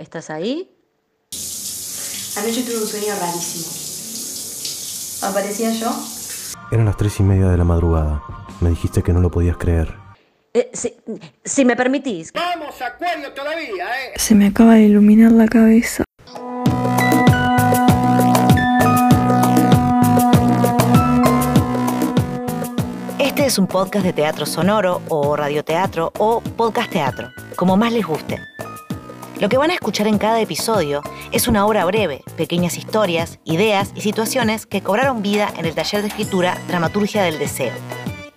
¿Estás ahí? Anoche tuve un sueño rarísimo. ¿Aparecía yo? Eran las tres y media de la madrugada. Me dijiste que no lo podías creer. Eh, si, si me permitís. Vamos, Acuario todavía, ¿eh? Se me acaba de iluminar la cabeza. Este es un podcast de teatro sonoro o radioteatro o podcast teatro, como más les guste. Lo que van a escuchar en cada episodio es una obra breve, pequeñas historias, ideas y situaciones que cobraron vida en el taller de escritura Dramaturgia del Deseo.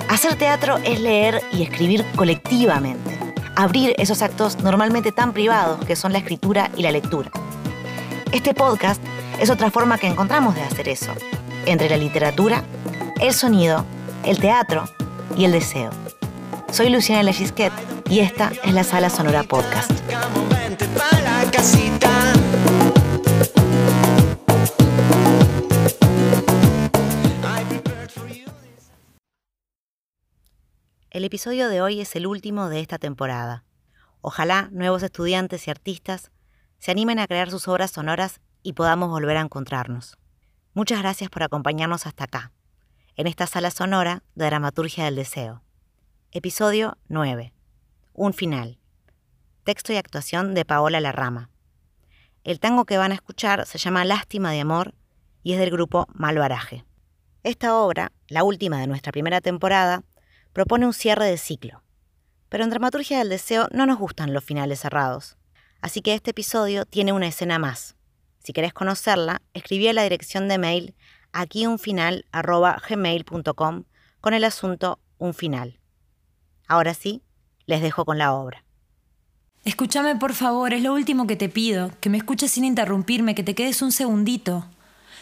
Hacer teatro es leer y escribir colectivamente, abrir esos actos normalmente tan privados que son la escritura y la lectura. Este podcast es otra forma que encontramos de hacer eso, entre la literatura, el sonido, el teatro y el deseo. Soy Luciana Legisquet y esta es la Sala Sonora Podcast. El episodio de hoy es el último de esta temporada. Ojalá nuevos estudiantes y artistas se animen a crear sus obras sonoras y podamos volver a encontrarnos. Muchas gracias por acompañarnos hasta acá, en esta sala sonora de Dramaturgia del Deseo. Episodio 9. Un final. Texto y actuación de Paola Larrama. El tango que van a escuchar se llama Lástima de Amor y es del grupo Malvaraje. Esta obra, la última de nuestra primera temporada, propone un cierre de ciclo. Pero en Dramaturgia del Deseo no nos gustan los finales cerrados, así que este episodio tiene una escena más. Si querés conocerla, escribí a la dirección de mail aquiunfinal.gmail.com con el asunto Un final. Ahora sí, les dejo con la obra. Escúchame por favor, es lo último que te pido, que me escuches sin interrumpirme, que te quedes un segundito.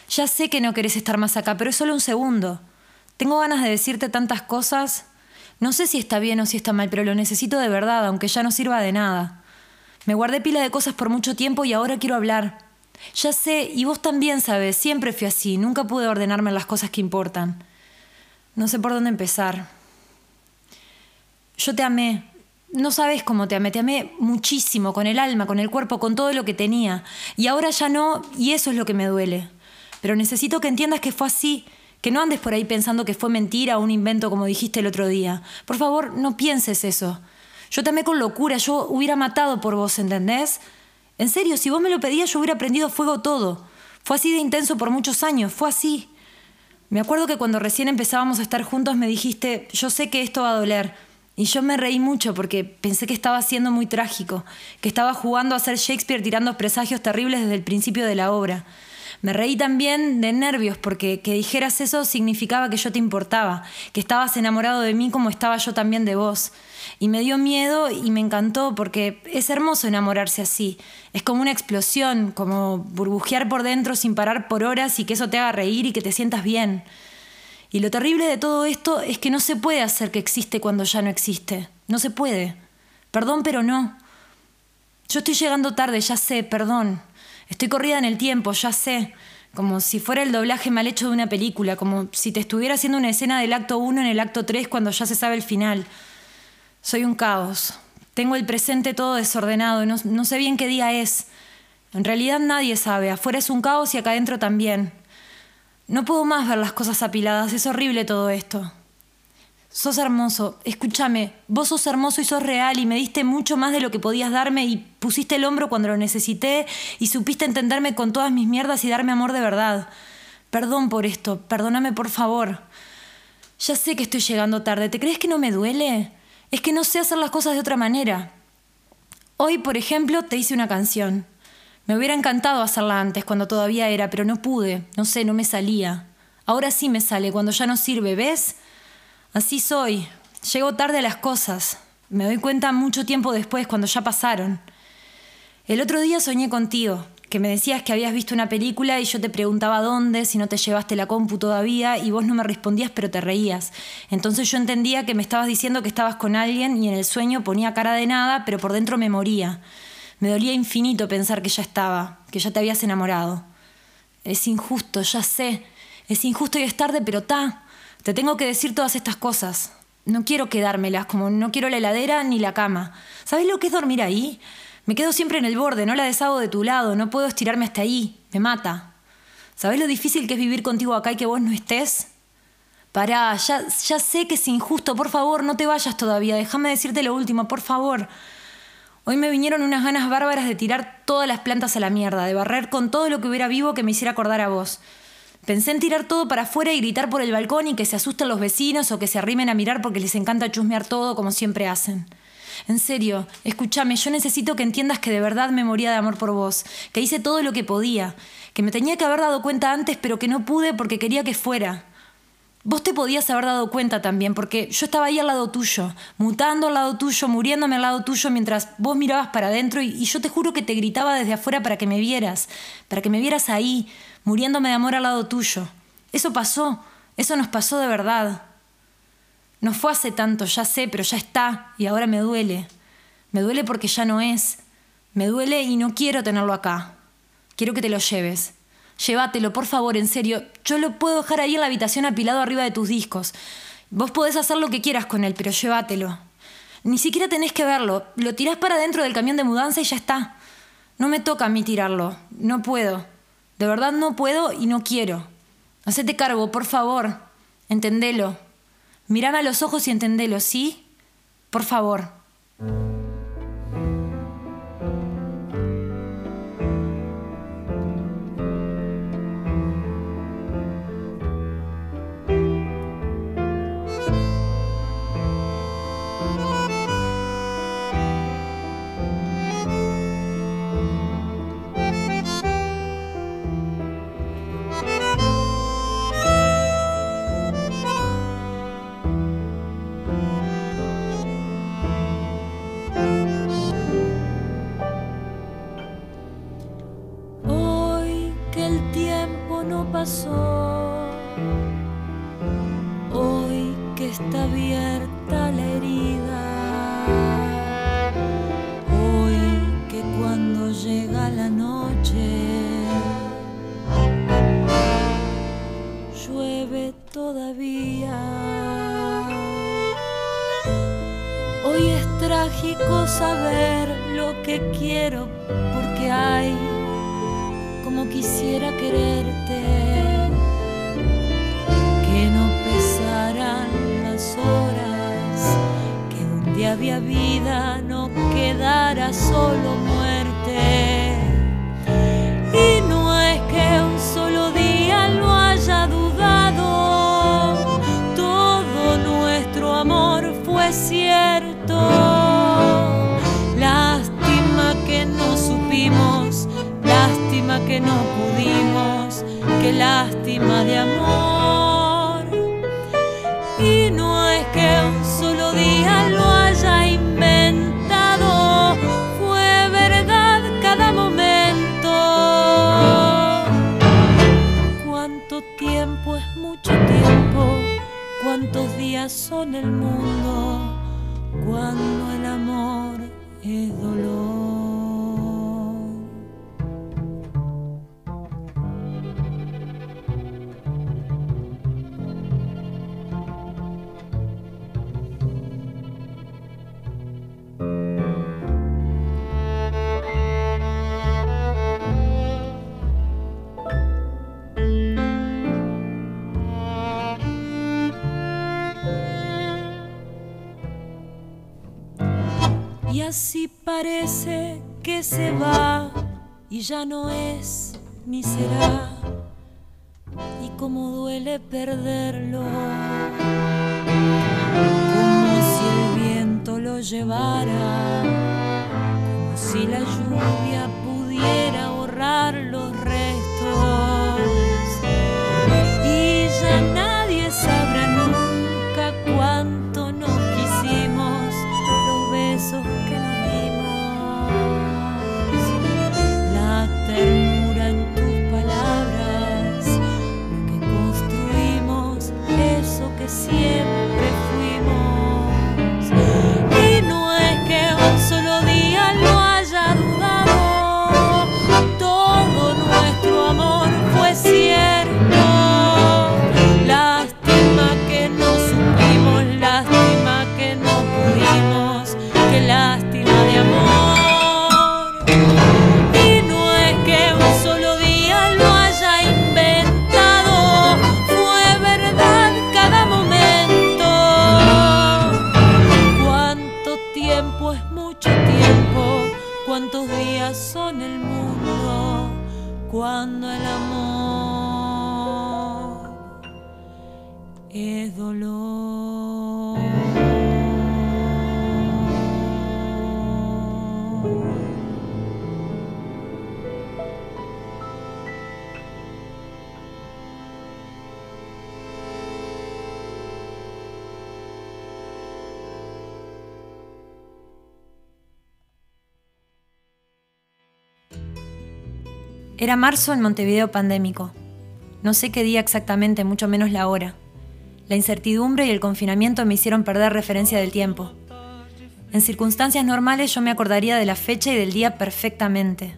Ya sé que no querés estar más acá, pero es solo un segundo. Tengo ganas de decirte tantas cosas. No sé si está bien o si está mal, pero lo necesito de verdad, aunque ya no sirva de nada. Me guardé pila de cosas por mucho tiempo y ahora quiero hablar. Ya sé, y vos también sabes, siempre fui así, nunca pude ordenarme las cosas que importan. No sé por dónde empezar. Yo te amé. No sabes cómo te amé, te amé muchísimo, con el alma, con el cuerpo, con todo lo que tenía. Y ahora ya no, y eso es lo que me duele. Pero necesito que entiendas que fue así, que no andes por ahí pensando que fue mentira o un invento como dijiste el otro día. Por favor, no pienses eso. Yo te amé con locura, yo hubiera matado por vos, ¿entendés? En serio, si vos me lo pedías, yo hubiera prendido fuego todo. Fue así de intenso por muchos años, fue así. Me acuerdo que cuando recién empezábamos a estar juntos me dijiste, yo sé que esto va a doler. Y yo me reí mucho porque pensé que estaba siendo muy trágico, que estaba jugando a ser Shakespeare tirando presagios terribles desde el principio de la obra. Me reí también de nervios porque que dijeras eso significaba que yo te importaba, que estabas enamorado de mí como estaba yo también de vos. Y me dio miedo y me encantó porque es hermoso enamorarse así. Es como una explosión, como burbujear por dentro sin parar por horas y que eso te haga reír y que te sientas bien. Y lo terrible de todo esto es que no se puede hacer que existe cuando ya no existe. No se puede. Perdón, pero no. Yo estoy llegando tarde, ya sé, perdón. Estoy corrida en el tiempo, ya sé. Como si fuera el doblaje mal hecho de una película, como si te estuviera haciendo una escena del acto 1 en el acto 3 cuando ya se sabe el final. Soy un caos. Tengo el presente todo desordenado, no, no sé bien qué día es. En realidad nadie sabe, afuera es un caos y acá adentro también. No puedo más ver las cosas apiladas, es horrible todo esto. Sos hermoso, escúchame, vos sos hermoso y sos real y me diste mucho más de lo que podías darme y pusiste el hombro cuando lo necesité y supiste entenderme con todas mis mierdas y darme amor de verdad. Perdón por esto, perdóname por favor. Ya sé que estoy llegando tarde, ¿te crees que no me duele? Es que no sé hacer las cosas de otra manera. Hoy, por ejemplo, te hice una canción. Me hubiera encantado hacerla antes, cuando todavía era, pero no pude, no sé, no me salía. Ahora sí me sale, cuando ya no sirve, ¿ves? Así soy. Llego tarde a las cosas. Me doy cuenta mucho tiempo después, cuando ya pasaron. El otro día soñé contigo, que me decías que habías visto una película y yo te preguntaba dónde, si no te llevaste la compu todavía, y vos no me respondías, pero te reías. Entonces yo entendía que me estabas diciendo que estabas con alguien y en el sueño ponía cara de nada, pero por dentro me moría. Me dolía infinito pensar que ya estaba, que ya te habías enamorado. Es injusto, ya sé. Es injusto y es tarde, pero ta. Te tengo que decir todas estas cosas. No quiero quedármelas, como no quiero la heladera ni la cama. ¿Sabes lo que es dormir ahí? Me quedo siempre en el borde, no la deshago de tu lado, no puedo estirarme hasta ahí, me mata. ¿Sabés lo difícil que es vivir contigo acá y que vos no estés? Pará, ya, ya sé que es injusto, por favor, no te vayas todavía, déjame decirte lo último, por favor. Hoy me vinieron unas ganas bárbaras de tirar todas las plantas a la mierda, de barrer con todo lo que hubiera vivo que me hiciera acordar a vos. Pensé en tirar todo para afuera y gritar por el balcón y que se asusten los vecinos o que se arrimen a mirar porque les encanta chusmear todo como siempre hacen. En serio, escúchame, yo necesito que entiendas que de verdad me moría de amor por vos, que hice todo lo que podía, que me tenía que haber dado cuenta antes pero que no pude porque quería que fuera. Vos te podías haber dado cuenta también, porque yo estaba ahí al lado tuyo, mutando al lado tuyo, muriéndome al lado tuyo mientras vos mirabas para adentro y, y, yo te juro que te gritaba desde afuera para que me vieras, para que me vieras ahí, muriéndome de amor al lado tuyo. Eso pasó, eso nos pasó de verdad. No fue hace tanto, ya sé, pero ya está y ahora me duele. Me duele porque ya no es. Me duele y no quiero tenerlo acá. Quiero que te lo lleves. Llévatelo, por favor, en serio. Yo lo puedo dejar ahí en la habitación apilado arriba de tus discos. Vos podés hacer lo que quieras con él, pero llévatelo. Ni siquiera tenés que verlo. Lo tirás para dentro del camión de mudanza y ya está. No me toca a mí tirarlo. No puedo. De verdad no puedo y no quiero. Hacete cargo, por favor. Entendelo. Mirame a los ojos y entendelo, ¿sí? Por favor. Quisiera quererte, que no pesaran las horas, que donde había vida no quedara solo que no pudimos, qué lástima de amor. Y no es que un solo día lo haya inventado, fue verdad cada momento. Cuánto tiempo es mucho tiempo, cuántos días son el mundo, cuando el amor es dolor. Así parece que se va y ya no es ni será. Y como duele perderlo, como si el viento lo llevara, como si la lluvia pudiera borrar Era marzo en Montevideo pandémico. No sé qué día exactamente, mucho menos la hora. La incertidumbre y el confinamiento me hicieron perder referencia del tiempo. En circunstancias normales yo me acordaría de la fecha y del día perfectamente.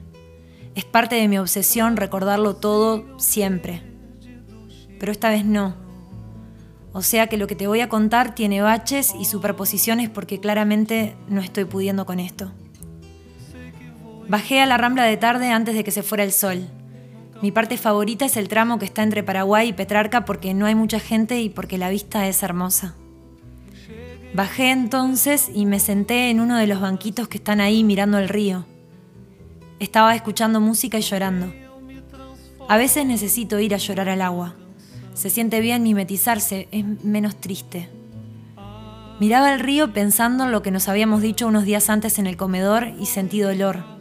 Es parte de mi obsesión recordarlo todo siempre. Pero esta vez no. O sea que lo que te voy a contar tiene baches y superposiciones porque claramente no estoy pudiendo con esto. Bajé a la rambla de tarde antes de que se fuera el sol. Mi parte favorita es el tramo que está entre Paraguay y Petrarca porque no hay mucha gente y porque la vista es hermosa. Bajé entonces y me senté en uno de los banquitos que están ahí mirando el río. Estaba escuchando música y llorando. A veces necesito ir a llorar al agua. Se siente bien mimetizarse, es menos triste. Miraba el río pensando en lo que nos habíamos dicho unos días antes en el comedor y sentí dolor.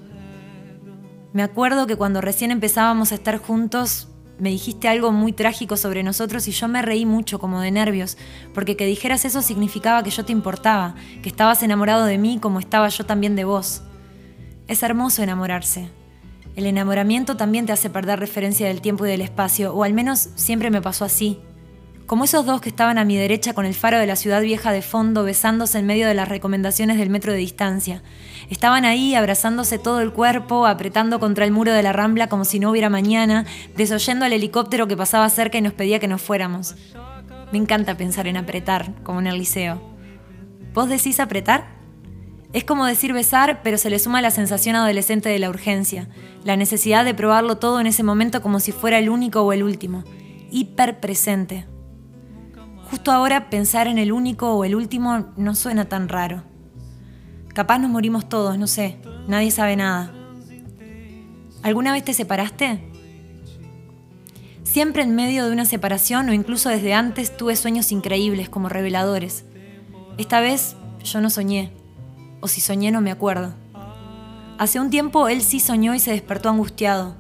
Me acuerdo que cuando recién empezábamos a estar juntos, me dijiste algo muy trágico sobre nosotros y yo me reí mucho, como de nervios, porque que dijeras eso significaba que yo te importaba, que estabas enamorado de mí como estaba yo también de vos. Es hermoso enamorarse. El enamoramiento también te hace perder referencia del tiempo y del espacio, o al menos siempre me pasó así como esos dos que estaban a mi derecha con el faro de la ciudad vieja de fondo besándose en medio de las recomendaciones del metro de distancia. Estaban ahí abrazándose todo el cuerpo, apretando contra el muro de la rambla como si no hubiera mañana, desoyendo al helicóptero que pasaba cerca y nos pedía que nos fuéramos. Me encanta pensar en apretar, como en el liceo. ¿Vos decís apretar? Es como decir besar, pero se le suma la sensación adolescente de la urgencia, la necesidad de probarlo todo en ese momento como si fuera el único o el último, hiper presente. Justo ahora pensar en el único o el último no suena tan raro. Capaz nos morimos todos, no sé, nadie sabe nada. ¿Alguna vez te separaste? Siempre en medio de una separación o incluso desde antes tuve sueños increíbles como reveladores. Esta vez yo no soñé, o si soñé no me acuerdo. Hace un tiempo él sí soñó y se despertó angustiado.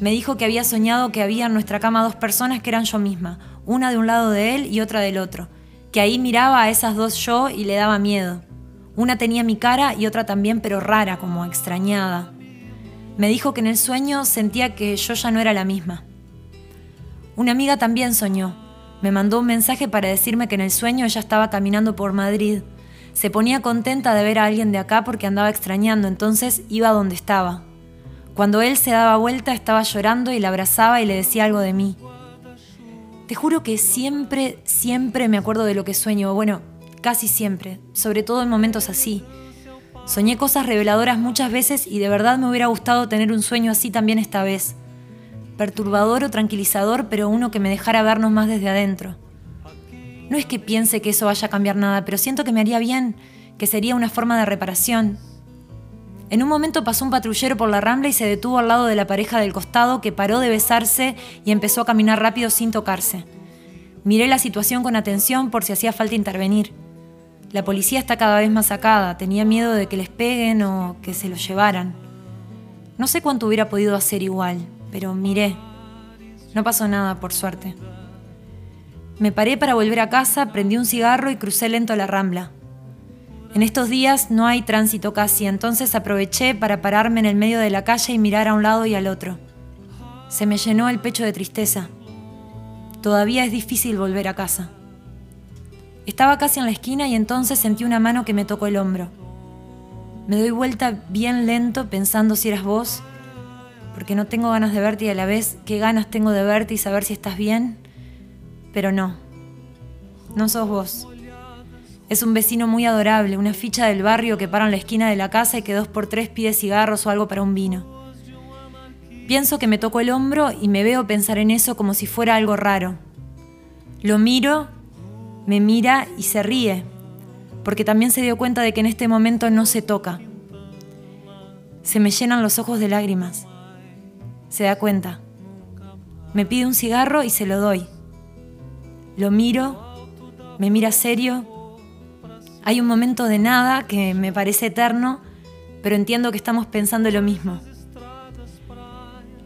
Me dijo que había soñado que había en nuestra cama dos personas que eran yo misma, una de un lado de él y otra del otro, que ahí miraba a esas dos yo y le daba miedo. Una tenía mi cara y otra también, pero rara, como extrañada. Me dijo que en el sueño sentía que yo ya no era la misma. Una amiga también soñó. Me mandó un mensaje para decirme que en el sueño ella estaba caminando por Madrid. Se ponía contenta de ver a alguien de acá porque andaba extrañando, entonces iba donde estaba. Cuando él se daba vuelta estaba llorando y la abrazaba y le decía algo de mí. Te juro que siempre, siempre me acuerdo de lo que sueño, bueno, casi siempre, sobre todo en momentos así. Soñé cosas reveladoras muchas veces y de verdad me hubiera gustado tener un sueño así también esta vez. Perturbador o tranquilizador, pero uno que me dejara vernos más desde adentro. No es que piense que eso vaya a cambiar nada, pero siento que me haría bien, que sería una forma de reparación, en un momento pasó un patrullero por la rambla y se detuvo al lado de la pareja del costado que paró de besarse y empezó a caminar rápido sin tocarse. Miré la situación con atención por si hacía falta intervenir. La policía está cada vez más sacada, tenía miedo de que les peguen o que se los llevaran. No sé cuánto hubiera podido hacer igual, pero miré. No pasó nada, por suerte. Me paré para volver a casa, prendí un cigarro y crucé lento la rambla. En estos días no hay tránsito casi, entonces aproveché para pararme en el medio de la calle y mirar a un lado y al otro. Se me llenó el pecho de tristeza. Todavía es difícil volver a casa. Estaba casi en la esquina y entonces sentí una mano que me tocó el hombro. Me doy vuelta bien lento pensando si eras vos, porque no tengo ganas de verte y a la vez qué ganas tengo de verte y saber si estás bien, pero no, no sos vos. Es un vecino muy adorable, una ficha del barrio que para en la esquina de la casa y que dos por tres pide cigarros o algo para un vino. Pienso que me tocó el hombro y me veo pensar en eso como si fuera algo raro. Lo miro, me mira y se ríe, porque también se dio cuenta de que en este momento no se toca. Se me llenan los ojos de lágrimas. Se da cuenta. Me pide un cigarro y se lo doy. Lo miro, me mira serio. Hay un momento de nada que me parece eterno, pero entiendo que estamos pensando lo mismo.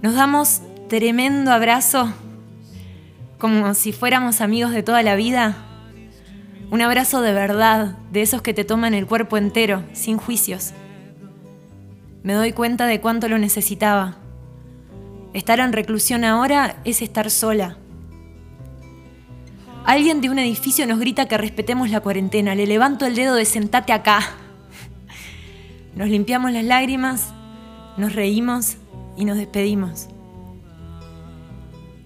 Nos damos tremendo abrazo, como si fuéramos amigos de toda la vida. Un abrazo de verdad, de esos que te toman el cuerpo entero, sin juicios. Me doy cuenta de cuánto lo necesitaba. Estar en reclusión ahora es estar sola. Alguien de un edificio nos grita que respetemos la cuarentena. Le levanto el dedo de sentate acá. Nos limpiamos las lágrimas, nos reímos y nos despedimos.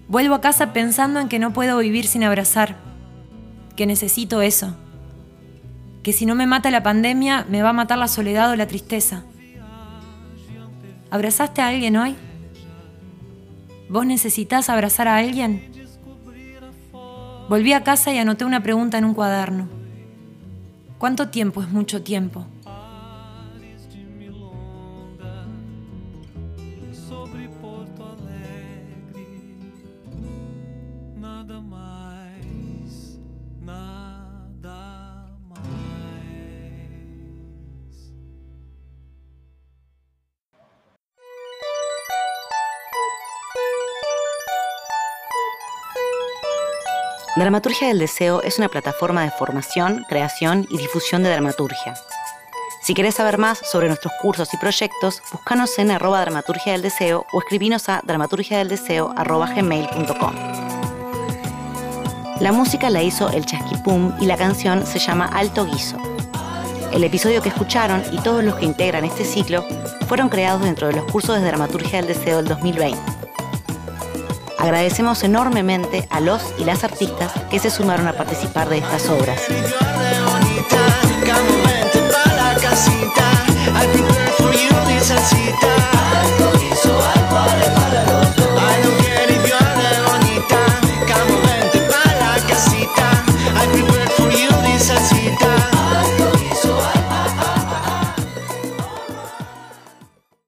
Vuelvo a casa pensando en que no puedo vivir sin abrazar, que necesito eso, que si no me mata la pandemia me va a matar la soledad o la tristeza. ¿Abrazaste a alguien hoy? ¿Vos necesitas abrazar a alguien? Volví a casa y anoté una pregunta en un cuaderno. ¿Cuánto tiempo es mucho tiempo? Dramaturgia del Deseo es una plataforma de formación, creación y difusión de dramaturgia. Si querés saber más sobre nuestros cursos y proyectos, búscanos en arroba dramaturgia del deseo o escribinos a dramaturgiadeldeseo.gmail.com. La música la hizo El Chasquipum y la canción se llama Alto Guiso. El episodio que escucharon y todos los que integran este ciclo fueron creados dentro de los cursos de Dramaturgia del Deseo del 2020. Agradecemos enormemente a los y las artistas que se sumaron a participar de estas obras.